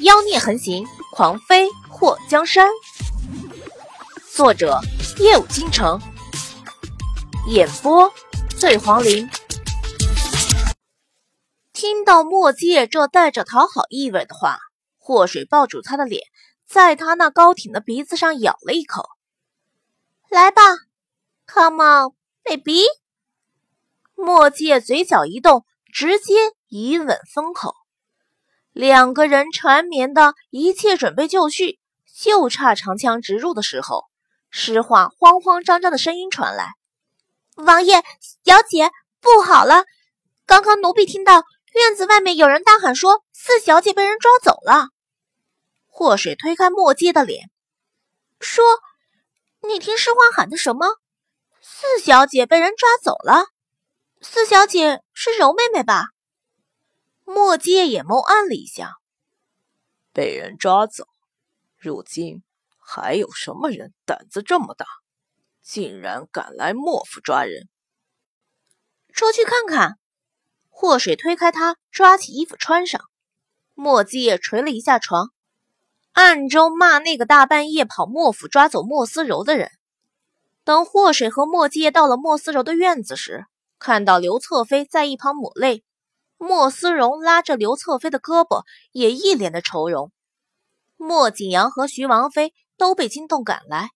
妖孽横行，狂妃祸江山。作者：夜舞倾城，演播：醉黄林。听到墨界这带着讨好意味的话，祸水抱住他的脸，在他那高挺的鼻子上咬了一口。来吧，Come on, baby。墨界嘴角一动，直接一吻封口。两个人缠绵的一切准备就绪，就差长枪直入的时候，诗画慌慌张张的声音传来：“王爷，小姐，不好了！刚刚奴婢听到院子外面有人大喊，说四小姐被人抓走了。”祸水推开墨阶的脸，说：“你听诗画喊的什么？四小姐被人抓走了？四小姐是柔妹妹吧？”墨界也眸暗了一下，被人抓走。如今还有什么人胆子这么大，竟然敢来莫府抓人？出去看看。祸水推开他，抓起衣服穿上。墨界捶了一下床，暗中骂那个大半夜跑莫府抓走莫思柔的人。等祸水和墨界到了莫思柔的院子时，看到刘侧妃在一旁抹泪。莫思荣拉着刘侧妃的胳膊，也一脸的愁容。莫景阳和徐王妃都被惊动赶来。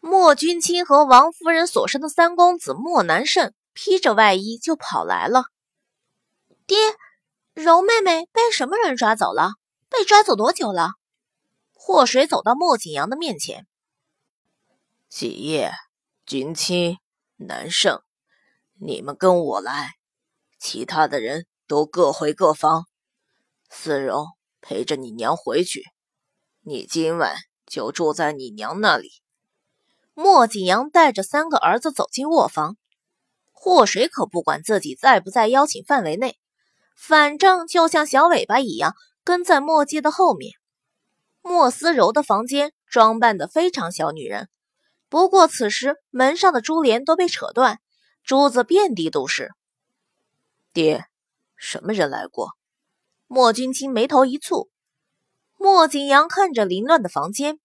莫君清和王夫人所生的三公子莫南胜披着外衣就跑来了。爹，柔妹妹被什么人抓走了？被抓走多久了？祸水走到莫景阳的面前。几夜，君清、南胜，你们跟我来。其他的人都各回各房，思荣陪着你娘回去，你今晚就住在你娘那里。莫景阳带着三个儿子走进卧房，祸水可不管自己在不在邀请范围内，反正就像小尾巴一样跟在莫姬的后面。莫思柔的房间装扮的非常小女人，不过此时门上的珠帘都被扯断，珠子遍地都是。爹，什么人来过？莫君清眉头一蹙。莫景阳看着凌乱的房间，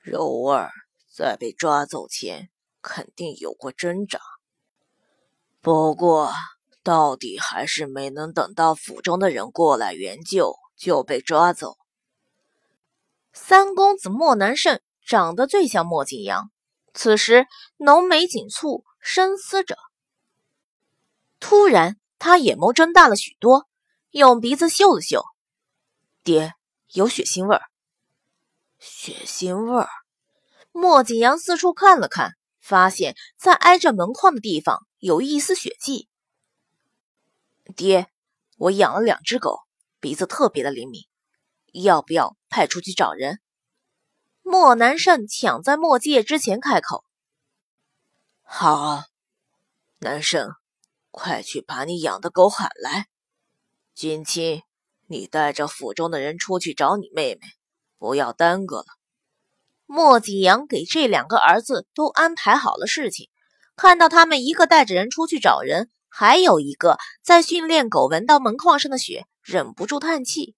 柔儿在被抓走前肯定有过挣扎，不过到底还是没能等到府中的人过来援救，就被抓走。三公子莫南胜长得最像莫景阳，此时浓眉紧蹙，深思着。突然，他眼眸睁大了许多，用鼻子嗅了嗅，爹有血腥味儿。血腥味儿。莫景阳四处看了看，发现在挨着门框的地方有一丝血迹。爹，我养了两只狗，鼻子特别的灵敏，要不要派出去找人？莫南胜抢在莫界之前开口。好，南胜。快去把你养的狗喊来，君亲，你带着府中的人出去找你妹妹，不要耽搁了。莫景阳给这两个儿子都安排好了事情，看到他们一个带着人出去找人，还有一个在训练狗，闻到门框上的血，忍不住叹气。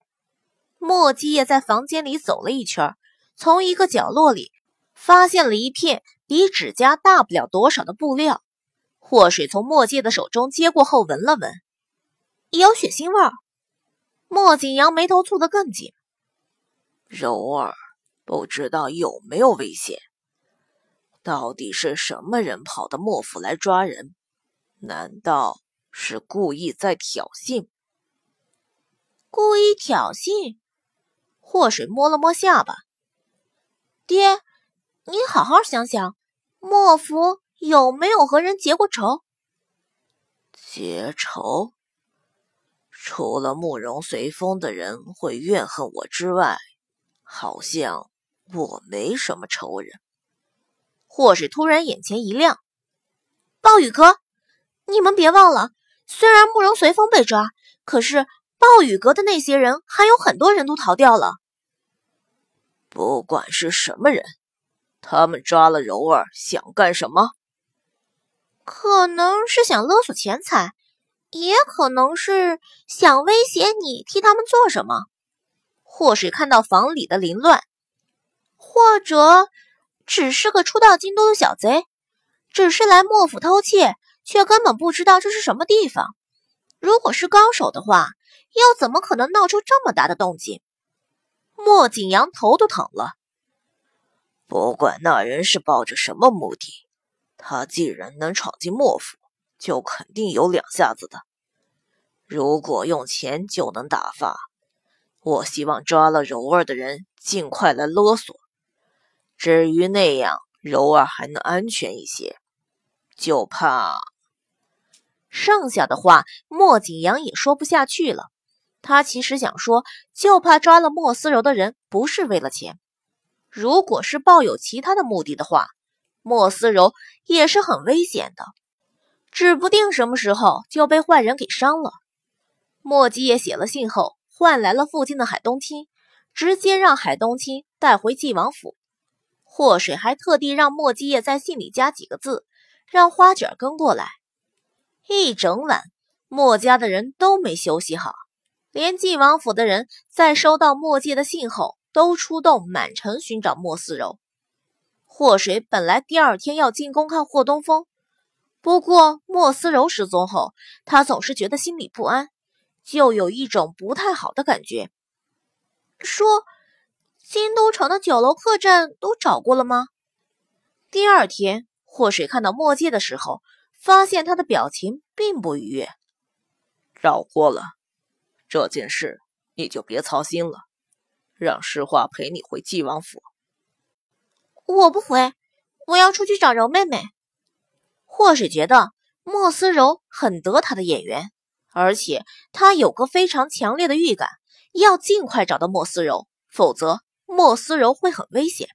莫基也在房间里走了一圈，从一个角落里发现了一片比指甲大不了多少的布料。祸水从墨界的手中接过后，闻了闻，有血腥味儿。莫景阳眉头蹙得更紧。柔儿，不知道有没有危险？到底是什么人跑到莫府来抓人？难道是故意在挑衅？故意挑衅？祸水摸了摸下巴。爹，你好好想想，莫府。有没有和人结过仇？结仇？除了慕容随风的人会怨恨我之外，好像我没什么仇人。祸水突然眼前一亮，暴雨阁，你们别忘了，虽然慕容随风被抓，可是暴雨阁的那些人还有很多人都逃掉了。不管是什么人，他们抓了柔儿，想干什么？可能是想勒索钱财，也可能是想威胁你替他们做什么。或是看到房里的凌乱，或者只是个初到京都的小贼，只是来莫府偷窃，却根本不知道这是什么地方。如果是高手的话，又怎么可能闹出这么大的动静？莫景阳头都疼了。不管那人是抱着什么目的，他既然能闯进莫府，就肯定有两下子的。如果用钱就能打发，我希望抓了柔儿的人尽快来勒索。至于那样，柔儿还能安全一些，就怕……剩下的话，莫景阳也说不下去了。他其实想说，就怕抓了莫思柔的人不是为了钱。如果是抱有其他的目的的话，莫思柔也是很危险的，指不定什么时候就被坏人给伤了。莫继业写了信后，换来了附近的海东青，直接让海东青带回晋王府。祸水还特地让莫继业在信里加几个字，让花卷跟过来。一整晚，莫家的人都没休息好。连晋王府的人在收到莫界的信后，都出动满城寻找莫思柔。祸水本来第二天要进宫看霍东风，不过莫思柔失踪后，他总是觉得心里不安，就有一种不太好的感觉。说，京都城的酒楼客栈都找过了吗？第二天，祸水看到莫界的时候，发现他的表情并不愉悦。找过了。这件事你就别操心了，让诗画陪你回晋王府。我不回，我要出去找柔妹妹。或是觉得莫思柔很得他的眼缘，而且他有个非常强烈的预感，要尽快找到莫思柔，否则莫思柔会很危险。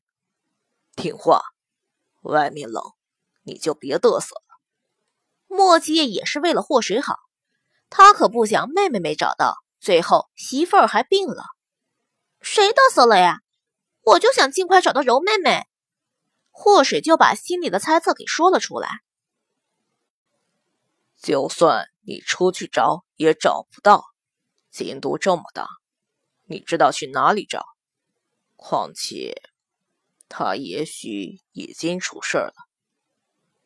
听话，外面冷，你就别嘚瑟了。莫季也是为了祸水好，他可不想妹妹没找到。最后，媳妇儿还病了，谁嘚瑟了呀？我就想尽快找到柔妹妹。祸水就把心里的猜测给说了出来。就算你出去找也找不到，京都这么大，你知道去哪里找？况且，他也许已经出事了。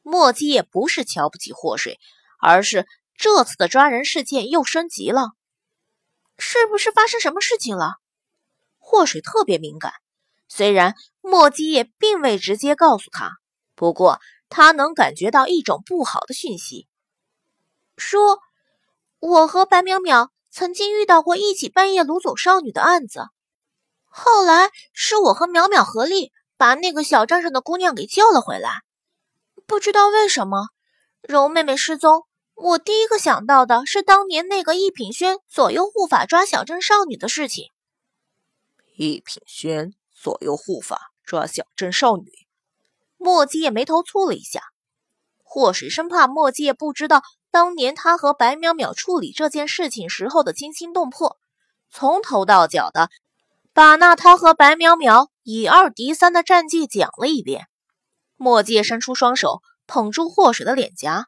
莫基也不是瞧不起祸水，而是这次的抓人事件又升级了。是不是发生什么事情了？祸水特别敏感，虽然莫基也并未直接告诉他，不过他能感觉到一种不好的讯息，说我和白淼淼曾经遇到过一起半夜掳走少女的案子，后来是我和淼淼合力把那个小镇上的姑娘给救了回来。不知道为什么，柔妹妹失踪。我第一个想到的是当年那个一品轩左右护法抓小镇少女的事情。一品轩左右护法抓小镇少女，莫季夜眉头蹙了一下。祸水生怕莫季夜不知道当年他和白淼淼处理这件事情时候的惊心动魄，从头到脚的把那他和白淼淼以二敌三的战绩讲了一遍。墨界伸出双手捧住祸水的脸颊。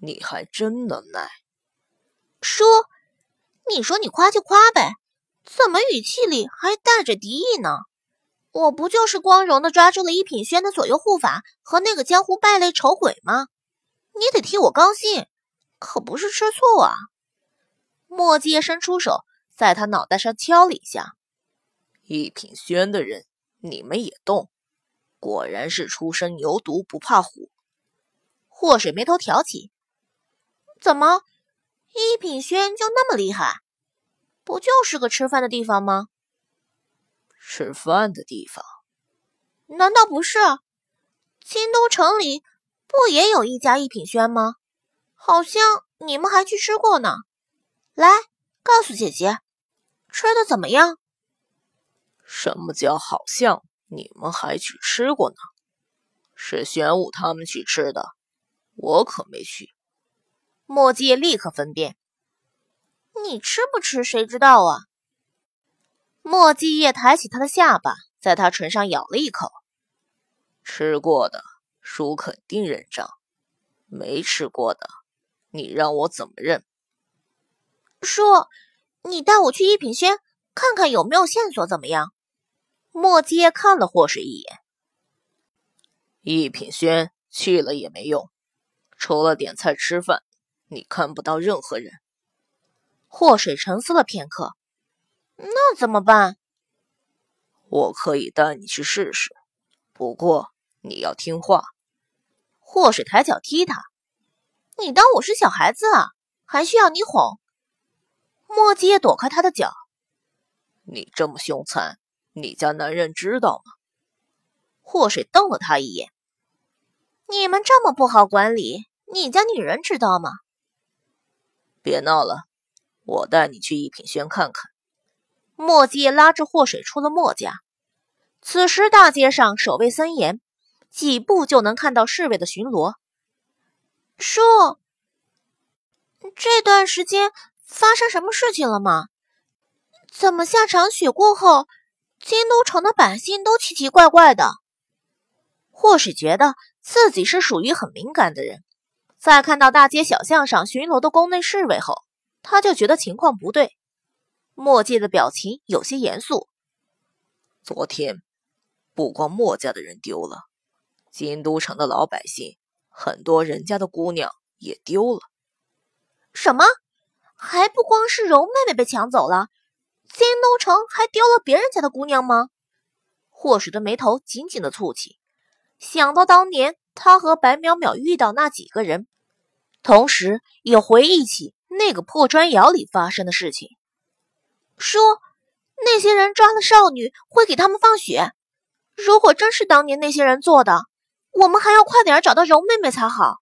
你还真能耐，说，你说你夸就夸呗，怎么语气里还带着敌意呢？我不就是光荣的抓住了一品轩的左右护法和那个江湖败类丑鬼吗？你得替我高兴，可不是吃醋啊！墨迹伸出手，在他脑袋上敲了一下。一品轩的人，你们也动，果然是初生牛犊不怕虎。祸水眉头挑起。怎么，一品轩就那么厉害？不就是个吃饭的地方吗？吃饭的地方？难道不是？京都城里不也有一家一品轩吗？好像你们还去吃过呢。来，告诉姐姐，吃的怎么样？什么叫好像你们还去吃过呢？是玄武他们去吃的，我可没去。墨迹立刻分辨，你吃不吃谁知道啊？墨迹叶抬起他的下巴，在他唇上咬了一口。吃过的，叔肯定认账；没吃过的，你让我怎么认？叔，你带我去一品轩，看看有没有线索，怎么样？莫阶看了霍水一眼。一品轩去了也没用，除了点菜吃饭，你看不到任何人。霍水沉思了片刻，那怎么办？我可以带你去试试，不过你要听话。祸水抬脚踢他，你当我是小孩子啊？还需要你哄？莫迹也躲开他的脚。你这么凶残，你家男人知道吗？祸水瞪了他一眼。你们这么不好管理，你家女人知道吗？别闹了，我带你去一品轩看看。墨迹拉着霍水出了墨家。此时大街上守卫森严，几步就能看到侍卫的巡逻。叔。这段时间发生什么事情了吗？怎么下场雪过后，京都城的百姓都奇奇怪怪的？或许觉得自己是属于很敏感的人，在看到大街小巷上巡逻的宫内侍卫后，他就觉得情况不对。墨界的表情有些严肃。昨天，不光墨家的人丢了，京都城的老百姓，很多人家的姑娘也丢了。什么？还不光是柔妹妹被抢走了，京都城还丢了别人家的姑娘吗？霍水的眉头紧紧的蹙起，想到当年他和白淼淼遇到那几个人，同时也回忆起那个破砖窑里发生的事情。说那些人抓了少女会给他们放血，如果真是当年那些人做的，我们还要快点找到柔妹妹才好。